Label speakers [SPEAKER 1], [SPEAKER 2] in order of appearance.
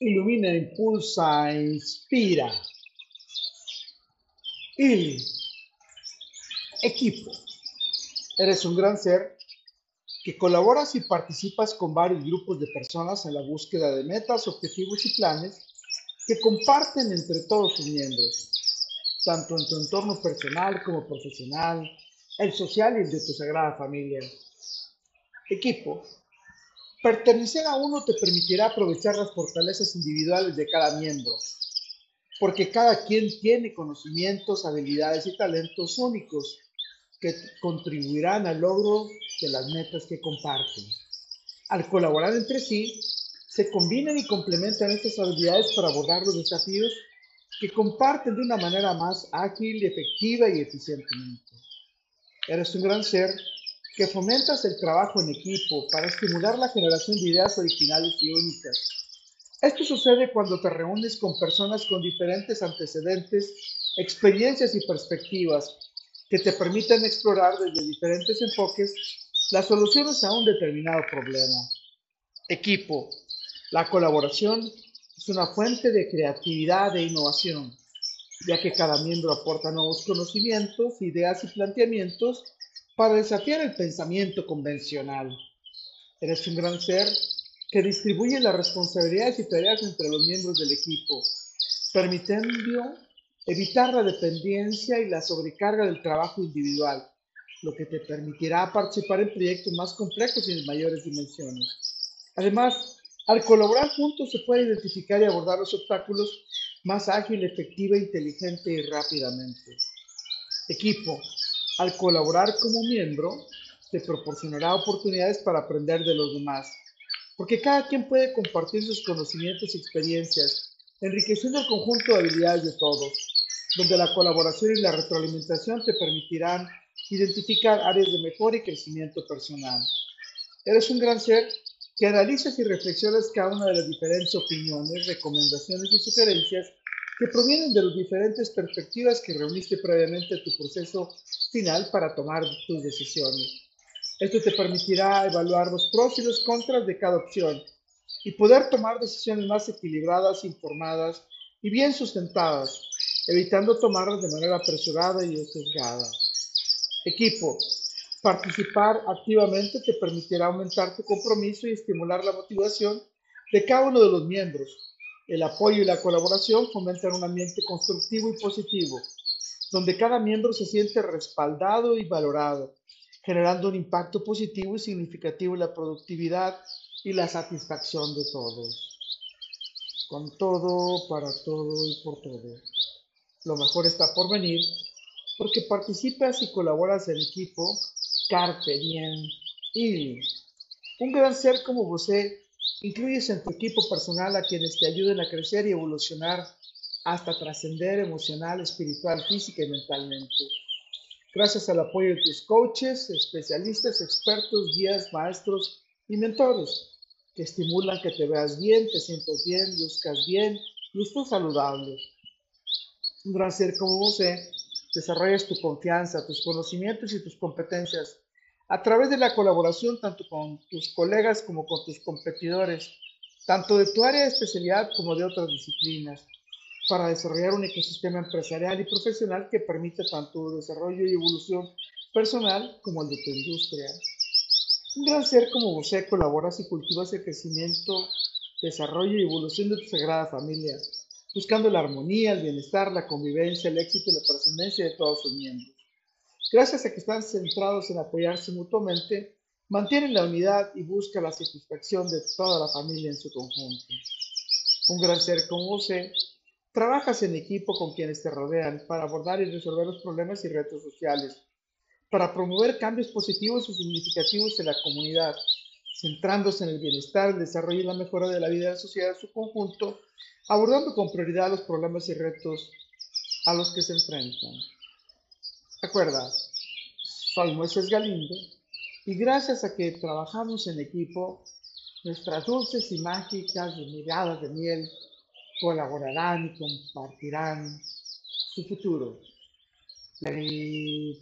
[SPEAKER 1] ilumina, impulsa, inspira. Y equipo. Eres un gran ser que colaboras y participas con varios grupos de personas en la búsqueda de metas, objetivos y planes que comparten entre todos sus miembros, tanto en tu entorno personal como profesional, el social y el de tu sagrada familia. Equipo Pertenecer a uno te permitirá aprovechar las fortalezas individuales de cada miembro, porque cada quien tiene conocimientos, habilidades y talentos únicos que contribuirán al logro de las metas que comparten. Al colaborar entre sí, se combinan y complementan estas habilidades para abordar los desafíos que comparten de una manera más ágil, efectiva y eficientemente. Eres un gran ser que fomentas el trabajo en equipo para estimular la generación de ideas originales y únicas. Esto sucede cuando te reúnes con personas con diferentes antecedentes, experiencias y perspectivas que te permiten explorar desde diferentes enfoques las soluciones a un determinado problema. Equipo. La colaboración es una fuente de creatividad e innovación, ya que cada miembro aporta nuevos conocimientos, ideas y planteamientos para desafiar el pensamiento convencional. Eres un gran ser que distribuye las responsabilidades y tareas entre los miembros del equipo, permitiendo evitar la dependencia y la sobrecarga del trabajo individual, lo que te permitirá participar en proyectos más complejos y de mayores dimensiones. Además, al colaborar juntos se puede identificar y abordar los obstáculos más ágil, efectiva, inteligente y rápidamente. Equipo, al colaborar como miembro, te proporcionará oportunidades para aprender de los demás, porque cada quien puede compartir sus conocimientos y experiencias, enriqueciendo el conjunto de habilidades de todos, donde la colaboración y la retroalimentación te permitirán identificar áreas de mejora y crecimiento personal. Eres un gran ser que analizas y reflexionas cada una de las diferentes opiniones, recomendaciones y sugerencias que provienen de las diferentes perspectivas que reuniste previamente tu proceso final para tomar tus decisiones. Esto te permitirá evaluar los pros y los contras de cada opción y poder tomar decisiones más equilibradas, informadas y bien sustentadas, evitando tomarlas de manera apresurada y sesgada. Equipo, participar activamente te permitirá aumentar tu compromiso y estimular la motivación de cada uno de los miembros, el apoyo y la colaboración fomentan un ambiente constructivo y positivo, donde cada miembro se siente respaldado y valorado, generando un impacto positivo y significativo en la productividad y la satisfacción de todos. Con todo, para todo y por todo. Lo mejor está por venir, porque participas y colaboras en equipo, carpe diem y un gran ser como você Incluyes en tu equipo personal a quienes te ayuden a crecer y evolucionar hasta trascender emocional, espiritual, física y mentalmente. Gracias al apoyo de tus coaches, especialistas, expertos, guías, maestros y mentores que estimulan que te veas bien, te sientas bien, luzcas bien y estés saludable. Un gran ser como vos, desarrollas tu confianza, tus conocimientos y tus competencias a través de la colaboración tanto con tus colegas como con tus competidores, tanto de tu área de especialidad como de otras disciplinas, para desarrollar un ecosistema empresarial y profesional que permita tanto desarrollo y evolución personal como el de tu industria. Un gran ser como vos colaboras y cultivas el crecimiento, desarrollo y evolución de tu sagrada familia, buscando la armonía, el bienestar, la convivencia, el éxito y la trascendencia de todos sus miembros. Gracias a que están centrados en apoyarse mutuamente, mantienen la unidad y buscan la satisfacción de toda la familia en su conjunto. Un gran ser como usted, trabajas en equipo con quienes te rodean para abordar y resolver los problemas y retos sociales, para promover cambios positivos y significativos en la comunidad, centrándose en el bienestar, el desarrollo y la mejora de la vida de la sociedad en su conjunto, abordando con prioridad los problemas y retos a los que se enfrentan. Recuerda, soy Moisés Galindo y gracias a que trabajamos en equipo, nuestras dulces y mágicas miradas de miel colaborarán y compartirán su futuro. Feliz